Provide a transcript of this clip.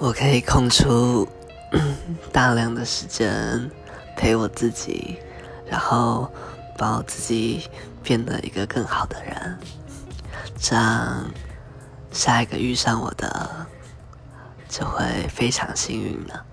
我可以空出大量的时间陪我自己然后把我自己变得一个更好的人这样下一个遇上我的就会非常幸运了